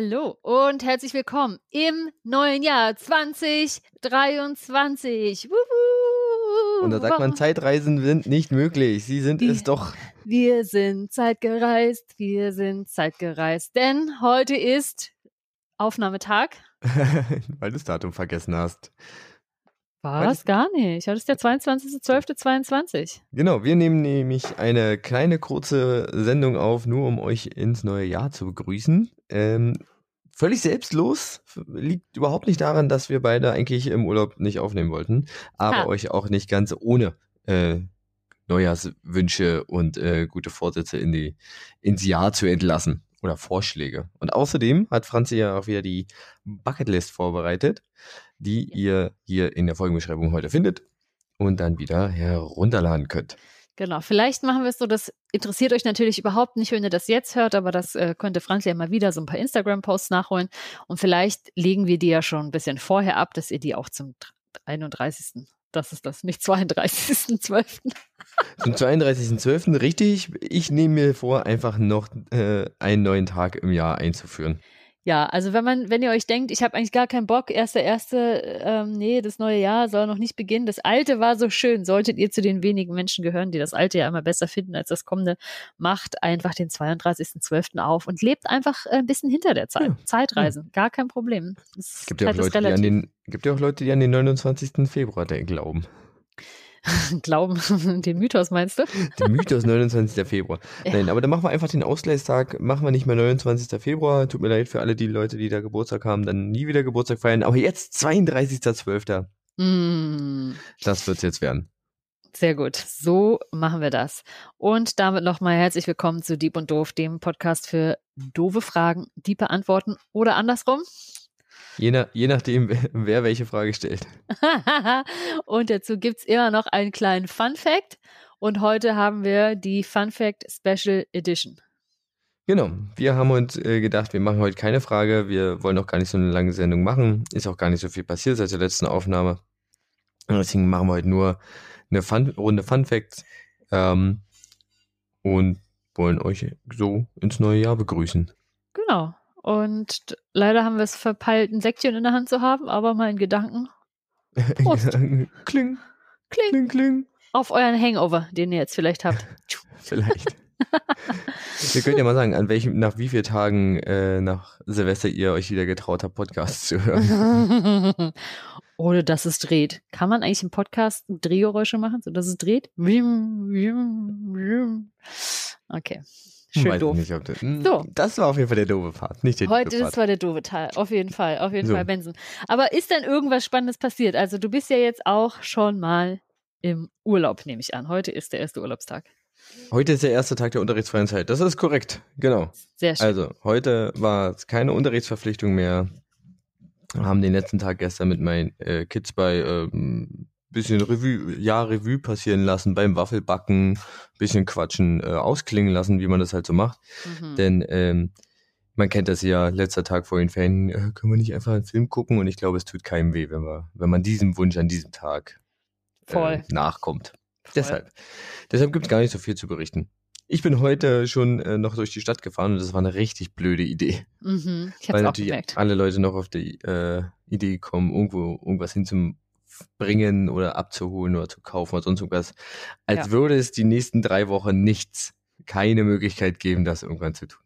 Hallo und herzlich willkommen im neuen Jahr 2023. Wuhu. Und da sagt man, Zeitreisen sind nicht möglich. Sie sind Die- es doch. Wir sind zeitgereist, wir sind zeitgereist, denn heute ist Aufnahmetag. Weil du das Datum vergessen hast. Was? Gar nicht. Heute ist der 22.12.22. Genau, wir nehmen nämlich eine kleine kurze Sendung auf, nur um euch ins neue Jahr zu begrüßen. Ähm, völlig selbstlos, liegt überhaupt nicht daran, dass wir beide eigentlich im Urlaub nicht aufnehmen wollten, aber Ha. euch auch nicht ganz ohne äh, Neujahrswünsche und äh, gute Vorsätze in die, ins Jahr zu entlassen oder Vorschläge. Und außerdem hat Franzi ja auch wieder die Bucketlist vorbereitet, die ihr hier in der Folgenbeschreibung heute findet und dann wieder herunterladen könnt. Genau, vielleicht machen wir es so, das interessiert euch natürlich überhaupt nicht, wenn ihr das jetzt hört, aber das äh, könnte Franz ja mal wieder so ein paar Instagram-Posts nachholen und vielleicht legen wir die ja schon ein bisschen vorher ab, dass ihr die auch zum 31. Das ist das, nicht 32.12. Zum 32.12. richtig. Ich nehme mir vor, einfach noch äh, einen neuen Tag im Jahr einzuführen. Ja, also wenn man, wenn ihr euch denkt, ich habe eigentlich gar keinen Bock, erster, erste, ähm, nee, das neue Jahr soll noch nicht beginnen. Das alte war so schön. Solltet ihr zu den wenigen Menschen gehören, die das alte ja immer besser finden als das kommende, macht einfach den 32.12. auf und lebt einfach ein bisschen hinter der Zeit. Ja, Zeitreisen, gar kein Problem. Es gibt ja auch Zeit ist Leute, die an relativ. den, gibt ja auch Leute, die an den 29. Februar glauben. Glauben, den Mythos meinst du? Der Mythos 29. Februar. Ja. Nein, aber dann machen wir einfach den Ausgleichstag, machen wir nicht mehr 29. Februar. Tut mir leid für alle die Leute, die da Geburtstag haben, dann nie wieder Geburtstag feiern. Aber jetzt 32.12. Mm. Das wird's jetzt werden. Sehr gut. So machen wir das. Und damit nochmal herzlich willkommen zu Dieb und Doof, dem Podcast für doofe Fragen, die beantworten oder andersrum. Je, nach, je nachdem, wer, welche Frage stellt. und dazu gibt's immer noch einen kleinen Fun Fact. Und heute haben wir die Fun Fact Special Edition. Genau. Wir haben uns äh, gedacht, wir machen heute keine Frage. Wir wollen auch gar nicht so eine lange Sendung machen. Ist auch gar nicht so viel passiert seit der letzten Aufnahme. Und deswegen machen wir heute nur eine Fun Runde Fun Facts. Ähm, und wollen euch so ins neue Jahr begrüßen. Genau. Und leider haben wir es verpeilt, ein Säckchen in der Hand zu haben, aber mal in Gedanken. Prost. kling, Kling. kling, kling. Auf euren Hangover, den ihr jetzt vielleicht habt. Vielleicht. ihr könnt ja mal sagen, an welchem, nach wie vielen Tagen äh, nach Silvester ihr euch wieder getraut habt, Podcasts zu hören. Ohne dass es dreht. Kann man eigentlich im Podcast Drehgeräusche machen, sodass es dreht? Okay. Schön Weiß doof. Nicht, das, hm, So. das war auf jeden Fall der doofe Part, nicht der Heute doofe ist Part. zwar der doofe Teil. Auf jeden Fall. Auf jeden So. Fall Benson. Aber ist denn irgendwas Spannendes passiert? Also du bist ja jetzt auch schon mal im Urlaub, nehme ich an. Heute ist der erste Urlaubstag. Heute ist der erste Tag der unterrichtsfreien Zeit. Das ist korrekt, genau. Sehr schön. Also, heute war es keine Unterrichtsverpflichtung mehr. Haben den letzten Tag gestern mit meinen äh, Kids bei ähm, bisschen Revue, ja, Revue passieren lassen, beim Waffelbacken, bisschen quatschen, äh, ausklingen lassen, wie man das halt so macht. Mhm. Denn ähm, man kennt das ja, letzter Tag vor den Ferien, äh, können wir nicht einfach einen Film gucken und ich glaube, es tut keinem weh, wenn wir, wenn man diesem Wunsch an diesem Tag Voll. äh, nachkommt. Voll. Deshalb. Deshalb gibt es gar nicht so viel zu berichten. Ich bin heute schon äh, noch durch die Stadt gefahren und das war eine richtig blöde Idee. Mhm. Ich Weil habe auch natürlich gemerkt. alle Leute noch auf die äh, Idee kommen, irgendwo irgendwas hinzubringen oder abzuholen oder zu kaufen oder sonst irgendwas. Als Ja. würde es die nächsten drei Wochen nichts, keine Möglichkeit geben, das irgendwann zu tun.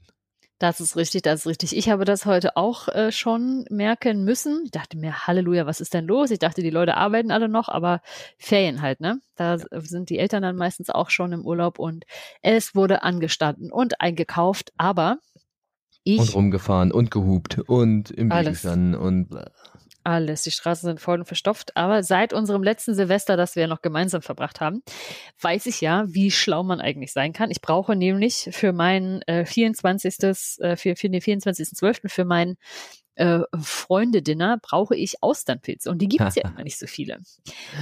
Das ist richtig, das ist richtig. Ich habe das heute auch äh, schon merken müssen. Ich dachte mir, Halleluja, was ist denn los? Ich dachte, die Leute arbeiten alle noch, aber Ferien halt, ne? Da sind die Eltern dann meistens auch schon im Urlaub und es wurde angestanden und eingekauft, aber ich Und rumgefahren und gehupt und im Weg gestanden und bla. Alles, die Straßen sind voll und verstopft. Aber seit unserem letzten Silvester, das wir noch gemeinsam verbracht haben, weiß ich ja, wie schlau man eigentlich sein kann. Ich brauche nämlich für mein äh, 24. Äh, für, für den 24.12. für mein äh, Freunde-Dinner brauche ich Austernpilze. Und die gibt es ja immer nicht so viele.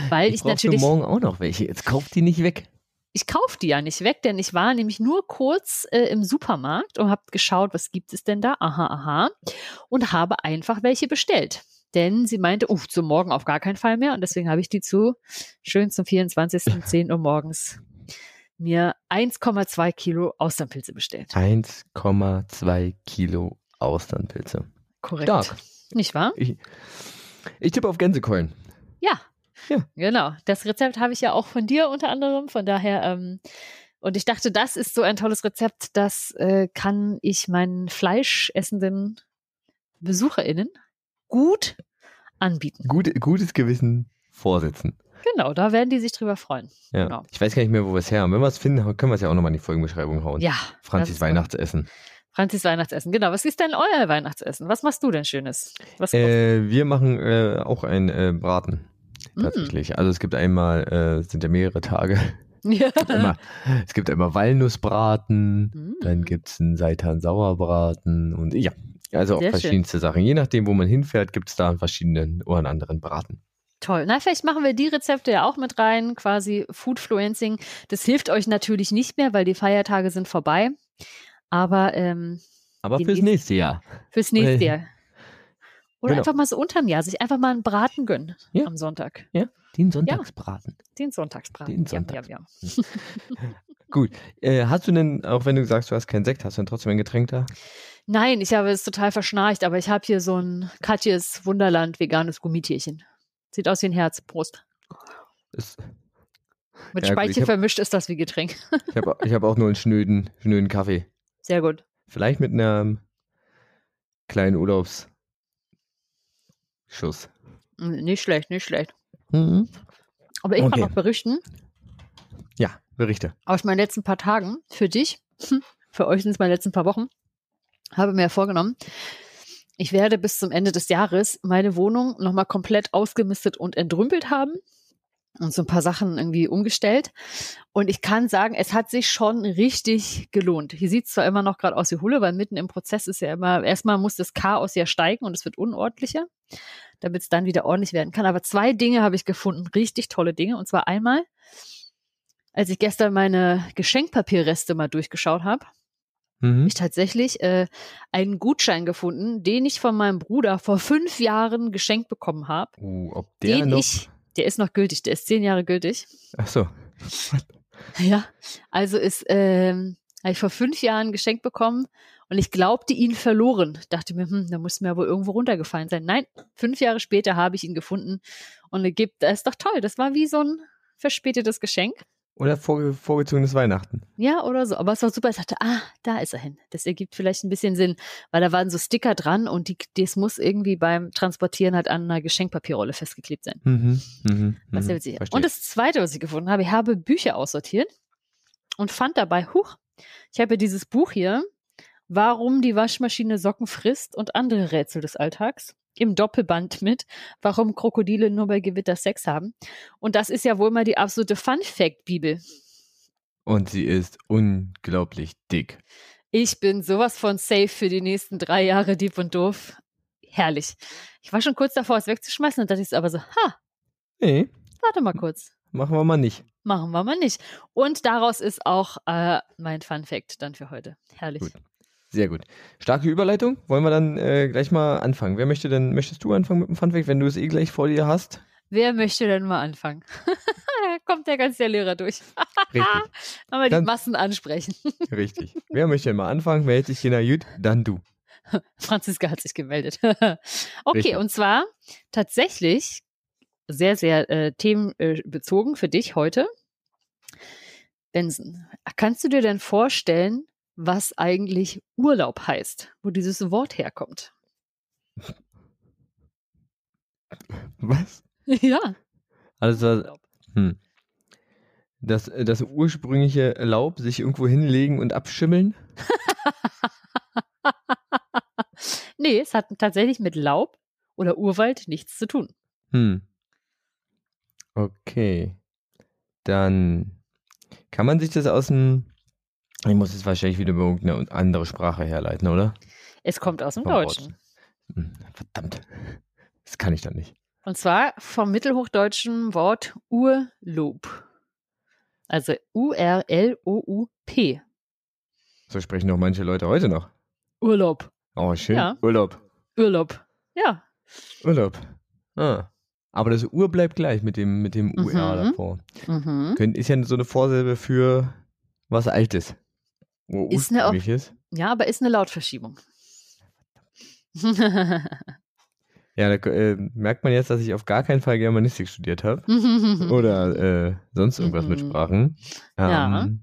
Weil ich, brauch für natürlich, morgen auch noch welche. Jetzt kauft die nicht weg. ich kaufe die ja nicht weg, denn ich war nämlich nur kurz äh, im Supermarkt und habe geschaut, was gibt es denn da? Aha, aha. Und habe einfach welche bestellt. Denn sie meinte, uh, zum Morgen auf gar keinen Fall mehr. Und deswegen habe ich die zu schön zum 24. 10 Uhr morgens mir 1,2 Kilo Austernpilze bestellt. 1,2 Kilo Austernpilze. Korrekt. Stark. Nicht wahr? Ich, ich tippe auf Gänsekeulen. Ja. Ja. Genau. Das Rezept habe ich ja auch von dir unter anderem. Von daher, ähm, und ich dachte, das ist so ein tolles Rezept, das äh, kann ich meinen fleischessenden BesucherInnen gut anbieten. Gut, gutes Gewissen vorsetzen. Genau, da werden die sich drüber freuen. Ja. Genau. Ich weiß gar nicht mehr, wo wir es her haben. Wenn wir es finden, können wir es ja auch nochmal in die Folgenbeschreibung hauen. Ja. Franzis Weihnachtsessen. Franzis Weihnachtsessen. Genau. Was ist denn euer Weihnachtsessen? Was machst du denn Schönes? Was Äh, wir machen äh, auch ein äh, Braten. Mm. Tatsächlich. Also es gibt einmal, äh, es sind ja mehrere Tage. ja. Immer, es gibt einmal Walnussbraten, Mm. dann gibt es einen Seitan-Sauerbraten und ja, also auch Sehr schön. verschiedenste Sachen. Je nachdem, wo man hinfährt, gibt es da verschiedenen oder einen anderen Braten. Toll. Na, vielleicht machen wir die Rezepte ja auch mit rein, quasi Foodfluencing. Das hilft euch natürlich nicht mehr, weil die Feiertage sind vorbei. Aber ähm, Aber fürs nächste- Jahr. fürs nächste Jahr. Oder genau. einfach mal so unterm Jahr, sich einfach mal einen Braten gönnen Ja. am Sonntag. Den Sonntagsbraten. Den Sonntagsbraten. Den Ja, Sonntags- ja, ja. Gut. Äh, hast du denn, auch wenn du sagst, du hast keinen Sekt, hast du denn trotzdem ein Getränk da? Nein, ich habe es total verschnarcht, aber ich habe hier so ein Katjes Wunderland veganes Gummitierchen. Sieht aus wie ein Herz. Prost. Ist, Mit Ja, Speichel hab- vermischt ist das wie Getränk. ich habe ich hab auch nur einen schnöden, schnöden Kaffee. Sehr gut. Vielleicht mit einem kleinen Urlaubsschuss. Nicht schlecht, nicht schlecht. Mhm. Aber ich Okay. kann noch berichten, Ja, Berichte. aus meinen letzten paar Tagen für dich, für euch sind es meine letzten paar Wochen, habe mir vorgenommen, ich werde bis zum Ende des Jahres meine Wohnung nochmal komplett ausgemistet und entrümpelt haben und so ein paar Sachen irgendwie umgestellt. Und ich kann sagen, es hat sich schon richtig gelohnt. Hier sieht es zwar immer noch gerade aus wie Hulle, weil mitten im Prozess ist ja immer, erstmal muss das Chaos ja steigen und es wird unordentlicher, damit es dann wieder ordentlich werden kann. Aber zwei Dinge habe ich gefunden, richtig tolle Dinge. Und zwar einmal, als ich gestern meine Geschenkpapierreste mal durchgeschaut habe, Mhm. ich tatsächlich äh, einen Gutschein gefunden, den ich von meinem Bruder vor fünf Jahren geschenkt bekommen habe. Uh, ob der Den noch. ich, der ist noch gültig, der ist zehn Jahre gültig. Ach so. Ja, also ist, ähm, habe ich vor fünf Jahren geschenkt bekommen und ich glaubte ihn verloren. Dachte mir, hm, da muss mir ja wohl irgendwo runtergefallen sein. Nein, fünf Jahre später habe ich ihn gefunden und er gibt, das ist doch toll. Das war wie so ein verspätetes Geschenk. Oder vorge vorgezogenes Weihnachten. Ja, oder so. Aber es war super. Ich dachte, ah, da ist er hin. Das ergibt vielleicht ein bisschen Sinn, weil da waren so Sticker dran und die, das muss irgendwie beim Transportieren halt an einer Geschenkpapierrolle festgeklebt sein. Mhm. Mhm. Was mhm. witzig. Und das zweite, was ich gefunden habe, ich habe Bücher aussortiert und fand dabei, huch, ich habe ja dieses Buch hier, Warum die Waschmaschine Socken frisst und andere Rätsel des Alltags. Im Doppelband mit, warum Krokodile nur bei Gewitter Sex haben. Und das ist ja wohl mal die absolute Fun-Fact-Bibel. Und sie ist unglaublich dick. Ich bin sowas von safe für die nächsten drei Jahre Dieb und Doof. Herrlich. Ich war schon kurz davor, es wegzuschmeißen und dachte ich aber so, ha, Nee, warte mal kurz. machen wir mal nicht. Machen wir mal nicht. Und daraus ist auch äh, mein Fun Fact dann für heute. Herrlich. Gut. Sehr gut. Starke Überleitung. Wollen wir dann äh, gleich mal anfangen? Wer möchte denn, möchtest du anfangen mit dem Funfact, wenn du es eh gleich vor dir hast? Wer möchte denn mal anfangen? da kommt ja ganz der Lehrer durch. Richtig, Aber die Dann- Massen ansprechen. richtig. Wer möchte denn mal anfangen? Wer hält sich hier gut? Dann du. Franziska hat sich gemeldet. okay, Richtig. und zwar tatsächlich sehr, sehr äh, themenbezogen für dich heute. Benson, kannst du dir denn vorstellen, was eigentlich Urlaub heißt, wo dieses Wort herkommt? Was? ja, Also hm. das, das ursprüngliche Laub, sich irgendwo hinlegen und abschimmeln? Nee, es hat tatsächlich mit Laub oder Urwald nichts zu tun. Hm. Okay. Dann kann man sich das aus dem. Ich muss es wahrscheinlich wieder über irgendeine andere Sprache herleiten, oder? Es kommt aus dem Vom Deutschen. Hm, Verdammt. Das kann ich doch nicht. Und zwar vom mittelhochdeutschen Wort Urlob. Also U-R-L-O-U-P. So sprechen doch manche Leute heute noch. Urlaub. Oh, schön. Ja. Urlaub. Urlaub. Ja. Urlaub. Ah. Aber das Ur bleibt gleich mit dem, mit dem UR Mhm. davor. Mhm. Ist ja so eine Vorsilbe für was Altes. Wo Ist eine ist. Ja, aber ist eine Lautverschiebung. Ja, da äh, merkt man jetzt, dass ich auf gar keinen Fall Germanistik studiert habe. Oder äh, sonst irgendwas mit Mhm. Sprachen. Ja. Ähm,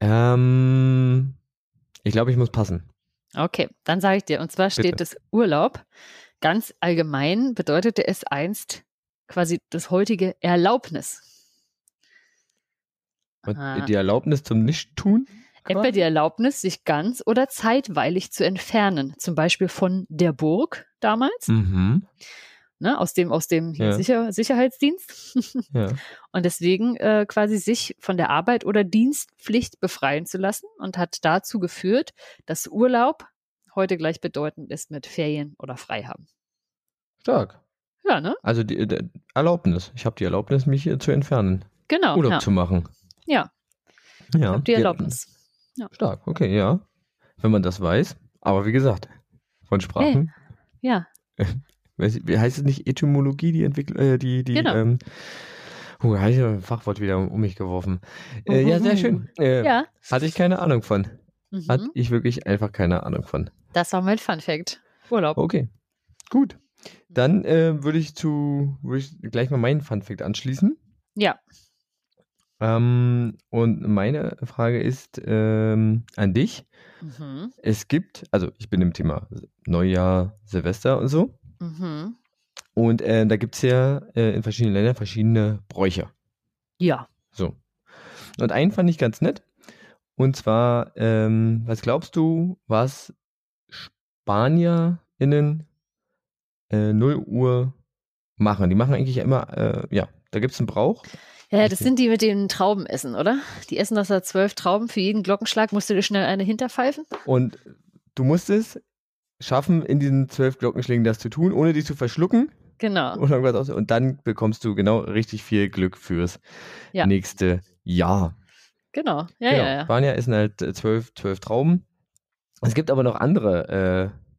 ähm, ich glaube, ich muss passen. Okay, dann sage ich dir. Und zwar steht Bitte. das Urlaub. Ganz allgemein bedeutete es einst quasi das heutige Erlaubnis. Aha. die Erlaubnis zum Nichttun? Quasi? die Erlaubnis, sich ganz oder zeitweilig zu entfernen. Zum Beispiel von der Burg damals, Mhm. ne, aus dem, aus dem Ja. Sicher Sicherheitsdienst. Ja. und deswegen äh, quasi sich von der Arbeit oder Dienstpflicht befreien zu lassen und hat dazu geführt, dass Urlaub heute gleichbedeutend ist mit Ferien oder Freihaben. Stark. Ja, ne? Also die, die Erlaubnis. Ich habe die Erlaubnis, mich hier zu entfernen. Genau. Urlaub ja. zu machen. Ja. Ja. Hab die Erlaubnis. Stark, okay, ja. Wenn man das weiß. Aber wie gesagt, von Sprachen. Ja. Weiß- Wie heißt es nicht Etymologie, die Entwicklung, äh, die, die, Genau. ähm, oh, habe ich ein Fachwort wieder um, mich geworfen. Äh, ja, sehr schön. Äh, Ja. Hatte ich keine Ahnung von. Hatte Mhm. ich wirklich einfach keine Ahnung von. Das war mein Fun Fact. Urlaub. Okay, gut. Dann äh, würde ich zu, würde ich gleich mal meinen Funfact anschließen. Ja. Ähm, und meine Frage ist ähm, an dich. Mhm. Es gibt, also ich bin im Thema Neujahr, Silvester und so. Mhm. Und äh, da gibt es ja äh, in verschiedenen Ländern verschiedene Bräuche. Ja. So. Und einen fand ich ganz nett. Und zwar, ähm, was glaubst du, was SpanierInnen äh, 0 Uhr machen? Die machen eigentlich immer, äh, ja, da gibt es einen Brauch. Ja, das sind die mit den Traubenessen, oder? Die essen das da zwölf Trauben. Für jeden Glockenschlag musst du dir schnell eine hinterpfeifen. Und du musst es schaffen, in diesen zwölf Glockenschlägen das zu tun, ohne die zu verschlucken. Genau. Und dann bekommst du genau richtig viel Glück fürs Ja. nächste Jahr. Genau. Ja, genau. ja, ja. Spanier essen halt äh, zwölf, zwölf Trauben. Es gibt aber noch andere äh,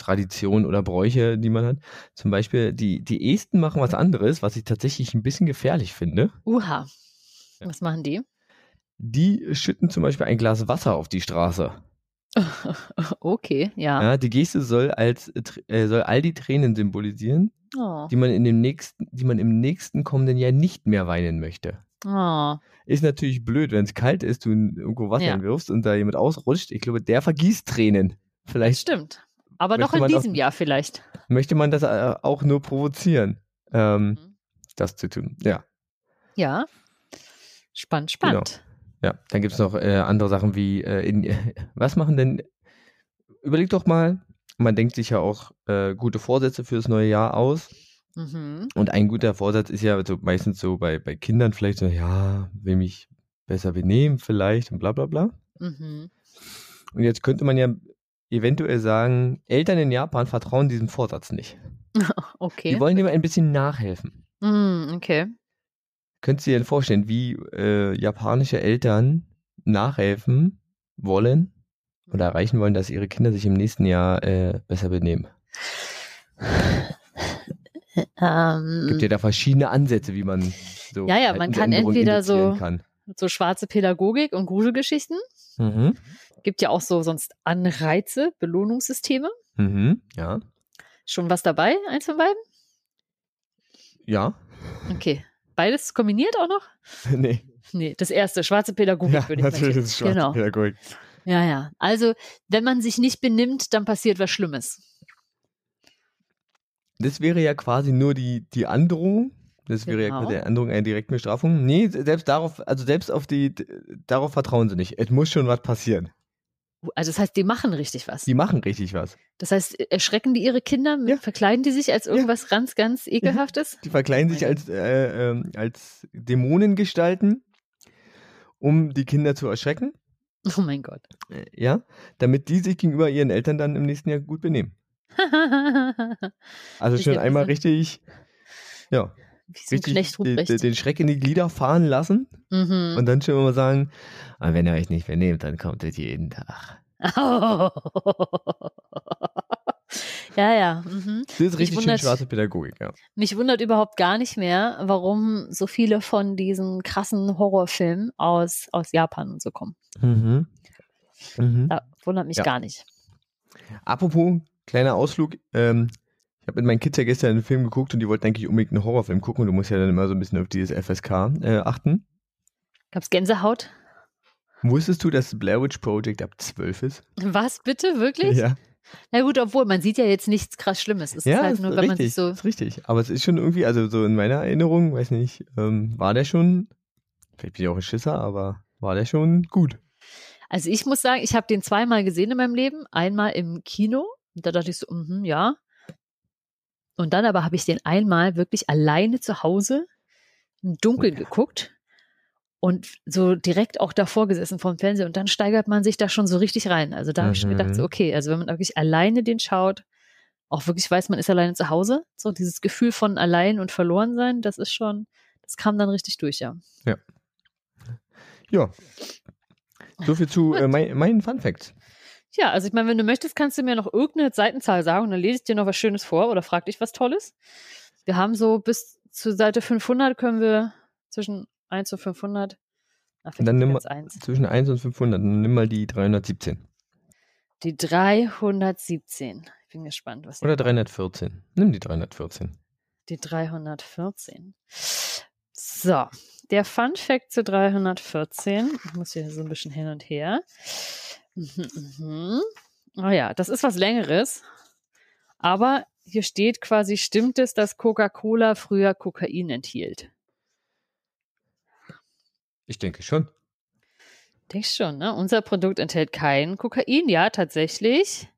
Traditionen oder Bräuche, die man hat. Zum Beispiel, die, die Esten machen was anderes, was ich tatsächlich ein bisschen gefährlich finde. Uha. Ja. Was machen die? Die schütten zum Beispiel ein Glas Wasser auf die Straße. okay, ja. Ja, die Geste soll als äh, äh, soll all die Tränen symbolisieren, Oh. die man in dem nächsten, die man im nächsten kommenden Jahr nicht mehr weinen möchte. Oh. Ist natürlich blöd, wenn es kalt ist, du irgendwo Wasser Ja. hinwirfst und da jemand ausrutscht. Ich glaube, der vergießt Tränen. Vielleicht Stimmt. Aber noch in diesem auch- Jahr vielleicht. möchte man das äh, auch nur provozieren, ähm, Mhm. das zu tun. Ja, Ja. Spannend, Genau. spannend. ja. Dann gibt es noch äh, andere Sachen wie, äh, in, was machen denn, überleg doch mal, man denkt sich ja auch äh, gute Vorsätze für das neue Jahr aus. Mhm. Und ein guter Vorsatz ist ja so meistens so bei, bei Kindern vielleicht so, ja, will mich besser benehmen vielleicht und bla bla bla. Mhm. Und jetzt könnte man ja eventuell sagen, Eltern in Japan vertrauen diesem Vorsatz nicht. Okay. Die wollen dem ein bisschen nachhelfen. Mm, okay. Könntest du dir denn vorstellen, wie äh, japanische Eltern nachhelfen wollen oder erreichen wollen, dass ihre Kinder sich im nächsten Jahr äh, besser benehmen? Ähm, Gibt ja da verschiedene Ansätze, wie man so Ja, ja, man kann entweder so- Kann. so schwarze Pädagogik und Gruselgeschichten. Mhm. Gibt ja auch so sonst Anreize, Belohnungssysteme. Mhm. Ja. Schon was dabei? Eins von beiden? Ja. Okay. Beides kombiniert auch noch? nee. Nee, das erste, schwarze Pädagogik Ja, würde ich natürlich mal ist schwarze Genau. Pädagogik. Ja, ja. Also, wenn man sich nicht benimmt, dann passiert was Schlimmes. Das wäre ja quasi nur die, die Androhung. Das wäre ja Genau. quasi die Androhung einer direkten Bestrafung. Nee, selbst darauf, also selbst auf die, darauf vertrauen sie nicht. Es muss schon was passieren. Also, das heißt, die machen richtig was. Die machen richtig was. Das heißt, erschrecken die ihre Kinder? Ja. Verkleiden die sich als irgendwas ganz, ganz ekelhaftes? Die verkleiden sich als, äh, ähm, als Dämonengestalten, um die Kinder zu erschrecken. Oh mein Gott. Äh, ja, damit die sich gegenüber ihren Eltern dann im nächsten Jahr gut benehmen. Also schon ja einmal richtig, ja, Wie so richtig Knecht den, Ruprecht. den Schreck in die Glieder fahren lassen Mhm. und dann schon immer sagen, "Ah, wenn ihr euch nicht benehmt, dann kommt es jeden Tag. ja, ja. Mhm. Das ist richtig schön wundert- schwarze Pädagogik, ja. Mich wundert überhaupt gar nicht mehr, warum so viele von diesen krassen Horrorfilmen aus, aus Japan und so kommen. Mhm. Mhm. Da wundert mich Ja. gar nicht. Apropos, kleiner Ausflug. Ähm, habe mit meinen Kids ja gestern einen Film geguckt und die wollten eigentlich unbedingt einen Horrorfilm gucken und du musst ja dann immer so ein bisschen auf dieses FSK äh, achten. Gab's Gänsehaut? Wusstest du, dass Blair Witch Project ab 12 ist? Was, bitte? Wirklich? Ja, Na gut, obwohl, man sieht ja jetzt nichts krass Schlimmes. Es ja ist halt ist nur, wenn man sich richtig, so. ist richtig. Aber es ist schon irgendwie, also so in meiner Erinnerung, weiß nicht, ähm, war der schon, vielleicht bin ich auch ein Schisser, aber war der schon gut. Also ich muss sagen, ich habe den zweimal gesehen in meinem Leben. Einmal im Kino. Und da dachte ich so, mhm, ja. Und dann aber habe ich den einmal wirklich alleine zu Hause im Dunkeln geguckt und so direkt auch davor gesessen vom Fernseher und dann steigert man sich da schon so richtig rein. Also da habe ich schon gedacht, so, Mhm. okay, also wenn man wirklich alleine den schaut, auch wirklich weiß, man ist alleine zu Hause, so dieses Gefühl von allein und verloren sein, das ist schon, das kam dann richtig durch, ja. Ja. So viel zu äh, mein, meinen Fun Facts. Ja, also ich meine, wenn du möchtest, kannst du mir noch irgendeine Seitenzahl sagen und dann lese ich dir noch was Schönes vor oder frag dich was Tolles. Wir haben so bis zur Seite 500 können wir zwischen 1 und 500. Na, vielleicht Dann nimm jetzt 1. Zwischen 1 und 500, dann nimm mal die 317. Die 317. Ich bin gespannt, was Oder hier 314. Nimm die 314. Die 314. So, der Fun Fact zu 314. Ich muss hier so ein bisschen hin und her. Mhm, mhm. Oh ja, das ist was Längeres. Aber hier steht quasi, stimmt es, dass Coca-Cola früher Kokain enthielt? Ich denke schon. Denk schon, ne? Unser Produkt enthält kein Kokain, ja, tatsächlich.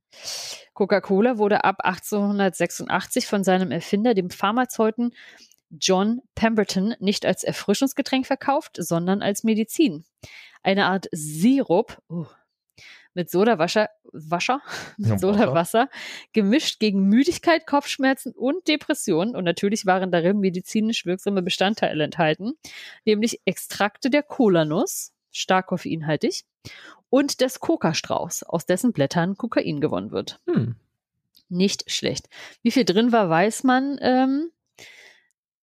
Coca-Cola wurde ab 1886 von seinem Erfinder, dem Pharmazeuten John Pemberton, nicht als Erfrischungsgetränk verkauft, sondern als Medizin. Eine Art Sirup oh, mit Sodawasser, Wasser, mit Sodawasser, gemischt gegen Müdigkeit, Kopfschmerzen und Depressionen. Und natürlich waren darin medizinisch wirksame Bestandteile enthalten, nämlich Extrakte der Kolanuss, stark koffeinhaltig, und des Kokastrauß, aus dessen Blättern Kokain gewonnen wird. Hm. Nicht schlecht. Wie viel drin war, weiß man ähm,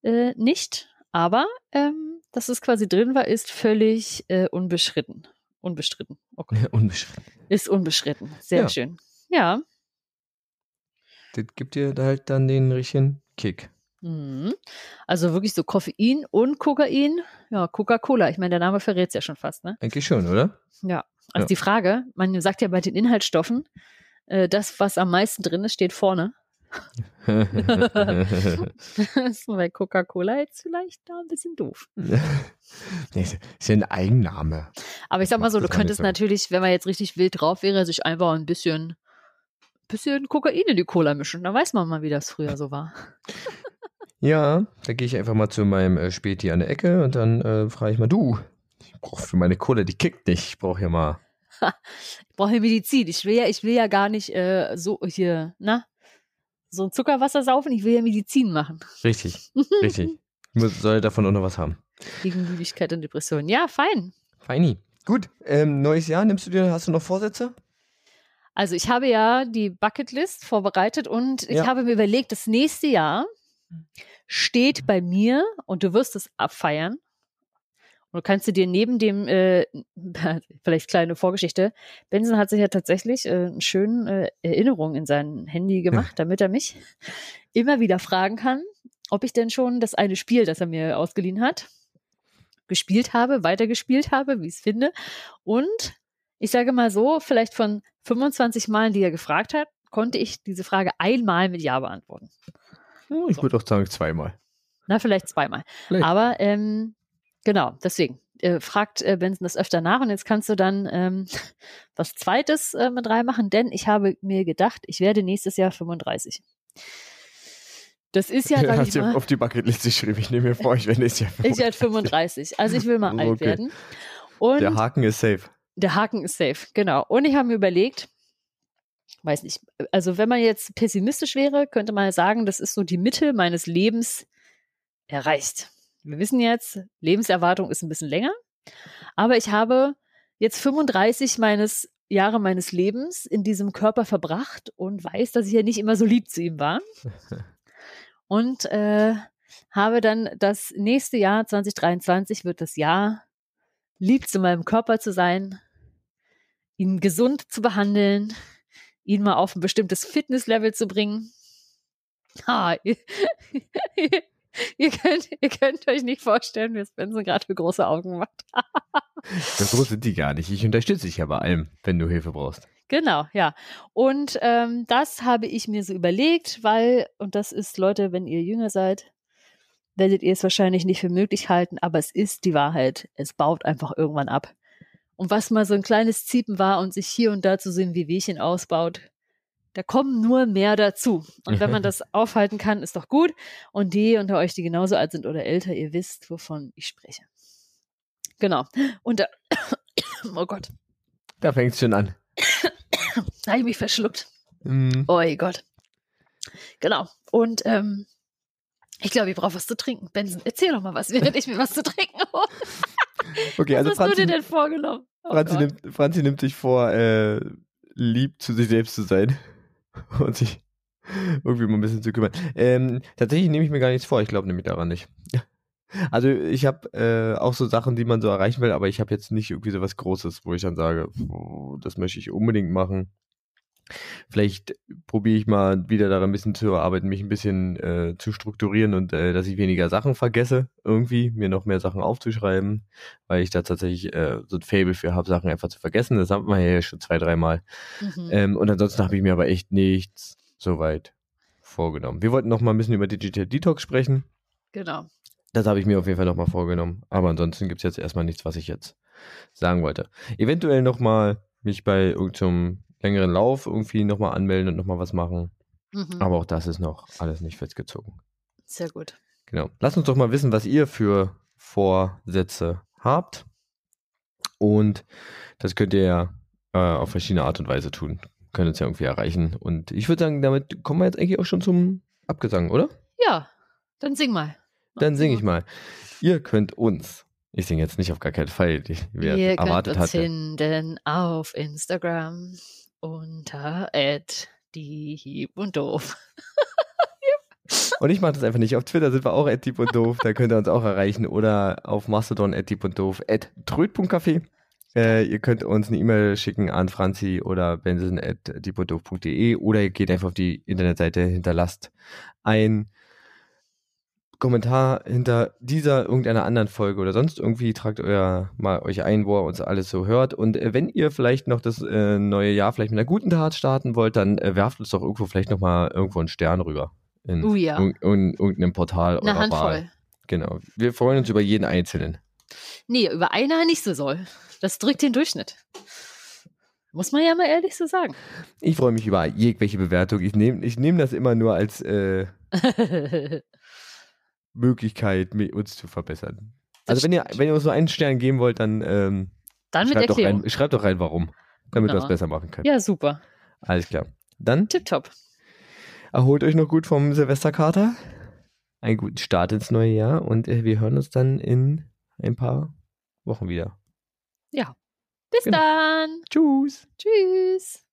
äh, nicht, aber ähm, dass es quasi drin war, ist völlig äh, unbeschritten. Unbestritten. Okay. Unbeschränkt. Ist unbeschritten. Sehr Ja. schön. Ja. Das gibt dir da halt dann den richtigen Kick. Mhm. Also wirklich so Koffein und Kokain. Ja, Coca-Cola. Ich meine, der Name verrät es ja schon fast, ne? Eigentlich schon, oder? Ja. Also Ja. die Frage, man sagt ja bei den Inhaltsstoffen, äh, das, was am meisten drin ist, steht vorne. Das ist bei Coca-Cola jetzt vielleicht da ein bisschen doof. nee, ist ja ein Eigenname. Aber ich sag mal so, du könntest alles natürlich, wenn man jetzt richtig wild drauf wäre, sich einfach ein bisschen, bisschen Kokain in die Cola mischen. Da weiß man mal, wie das früher so war. Ja, da gehe ich einfach mal zu meinem äh, Späti an der Ecke und dann äh, frage ich mal, du, ich brauche für meine Cola, die kickt nicht. Ich brauche ja mal. Ich brauche ja Medizin. Ich will ja, ich will ja gar nicht äh, so hier, na, so ein Zuckerwasser saufen. Ich will ja Medizin machen. Richtig, richtig. Ich soll davon auch noch was haben. Gegen Müdigkeit und Depression. Ja, fein. Feini. Gut, ähm, neues Jahr, nimmst du dir, hast du noch Vorsätze? Also ich habe ja die Bucketlist vorbereitet und ich Ja. habe mir überlegt, das nächste Jahr steht bei mir und du wirst es abfeiern. Und kannst du dir neben dem, äh, vielleicht kleine Vorgeschichte, Benson hat sich ja tatsächlich äh, eine schöne äh, Erinnerung in sein Handy gemacht, damit er mich immer wieder fragen kann, ob ich denn schon das eine Spiel, das er mir ausgeliehen hat, gespielt habe, weitergespielt habe, wie ich es finde. Und ich sage mal so, vielleicht von 25 Malen, die er gefragt hat, konnte ich diese Frage einmal mit Ja beantworten. Oh, ich würde auch sagen zweimal. Na, vielleicht zweimal. Vielleicht. Aber ähm, genau, deswegen äh, fragt äh, Benson das öfter nach und jetzt kannst du dann ähm, was Zweites äh, mit reinmachen, denn ich habe mir gedacht, ich werde nächstes Jahr 35. Das ist ja, sag ich mal, auf die Bucketliste geschrieben. Ich nehme mir vor, ich werde nächstes Jahr. ich werde 35. Also ich will mal alt Okay. werden. Und Der Haken ist safe. Der Haken ist safe, genau. Und ich habe mir überlegt, weiß nicht, also wenn man jetzt pessimistisch wäre, könnte man sagen, das ist so die Mitte meines Lebens erreicht. Wir wissen jetzt, Lebenserwartung ist ein bisschen länger, aber ich habe jetzt 35 meines Jahre meines Lebens in diesem Körper verbracht und weiß, dass ich ja nicht immer so lieb zu ihm war. Und äh, habe dann das nächste Jahr, 2023, wird das Jahr lieb zu meinem Körper zu sein, ihn gesund zu behandeln, ihn mal auf ein bestimmtes Fitnesslevel zu bringen. Ah, ihr, könnt, ihr könnt euch nicht vorstellen, wie Spencer gerade für große Augen macht. so groß sind die gar nicht. Ich unterstütze dich ja bei allem, wenn du Hilfe brauchst. Genau, ja. Und ähm, das habe ich mir so überlegt, weil, und das ist, Leute, wenn ihr jünger seid, werdet ihr es wahrscheinlich nicht für möglich halten, aber es ist die Wahrheit. Es baut einfach irgendwann ab. Und was mal so ein kleines Ziepen war und sich hier und da zu sehen, wie Wehchen ausbaut, da kommen nur mehr dazu. Und wenn man das aufhalten kann, ist doch gut. Und die unter euch, die genauso alt sind oder älter, ihr wisst, wovon ich spreche. Genau. Und da, oh Gott. Da fängt es schon an. da habe ich mich verschluckt. Mm. Oh Gott. Genau. Und ähm, ich glaube, ich brauche was zu trinken. Benson, erzähl doch mal was, während ich mir was zu trinken hole. Okay, also was Franzi, hast du dir denn vorgenommen? Oh Franzi, nimmt, Franzi, nimmt, sich vor, äh, lieb zu sich selbst zu sein und sich irgendwie mal ein bisschen zu kümmern. Ähm, tatsächlich nehme ich mir gar nichts vor. Ich glaube nämlich daran nicht. Also ich habe äh, auch so Sachen, die man so erreichen will, aber ich habe jetzt nicht irgendwie so was Großes, wo ich dann sage, oh, das möchte ich unbedingt machen. Vielleicht probiere ich mal wieder daran ein bisschen zu arbeiten, mich ein bisschen äh, zu strukturieren und äh, dass ich weniger Sachen vergesse, irgendwie, mir noch mehr Sachen aufzuschreiben, weil ich da tatsächlich äh, so ein Fable für habe, Sachen einfach zu vergessen. Das haben wir ja schon zwei, dreimal. Mhm. Ähm, und ansonsten habe ich mir aber echt nichts soweit vorgenommen. Wir wollten noch mal ein bisschen über Digital Detox sprechen. Genau. Das habe ich mir auf jeden Fall noch mal vorgenommen. Aber ansonsten gibt es jetzt erstmal nichts, was ich jetzt sagen wollte. Eventuell noch mal mich bei irgendeinem längeren Lauf irgendwie nochmal anmelden und nochmal was machen. Mhm. Aber auch das ist noch alles nicht festgezogen. Sehr gut. Genau. Lasst uns doch mal wissen, was ihr für Vorsätze habt. Und das könnt ihr ja äh, auf verschiedene Art und Weise tun. Könnt uns ja irgendwie erreichen. Und ich würde sagen, damit kommen wir jetzt eigentlich auch schon zum Abgesang, oder? Ja, dann sing mal. Dann singe ich mal. Ihr könnt uns ich singe jetzt nicht auf gar keinen Fall, wie er erwartet könnt uns hatte. finden auf Instagram unter Dieb und doof. und ich mache das einfach nicht. Auf Twitter sind wir auch Dieb und doof, da könnt ihr uns auch erreichen. Oder auf Mastodon Dieb und doof tröd.café. Äh, ihr könnt uns eine E-Mail schicken an franzi oder benson.diebunddoof.de oder ihr geht einfach auf die Internetseite, hinterlasst ein Kommentar hinter dieser irgendeiner anderen Folge oder sonst irgendwie tragt euer mal euch ein, wo ihr uns alles so hört. Und äh, wenn ihr vielleicht noch das äh, neue Jahr vielleicht mit einer guten Tat starten wollt, dann äh, werft uns doch irgendwo vielleicht noch mal irgendwo einen Stern rüber. In, uh, ja. in, irgendeinem Portal Eine Handvoll. Wahl. Genau. Wir freuen uns über jeden einzelnen. Nee, über einer nicht so soll. Das drückt den Durchschnitt. Muss man ja mal ehrlich so sagen. Ich freue mich über jegliche Bewertung. Ich nehme ich nehm das immer nur als äh, Möglichkeit, uns zu verbessern. also wenn ihr, wenn ihr uns nur einen Stern geben wollt, dann, ähm, dann schreibt, doch rein, schreibt doch rein, warum. Damit genau. wir es besser machen können. Ja, super. Alles klar. Dann Tipptopp. Erholt euch noch gut vom Silvesterkater. Einen guten Start ins neue Jahr und äh, wir hören uns dann in ein paar Wochen wieder. Ja. Bis genau. dann. Tschüss. Tschüss.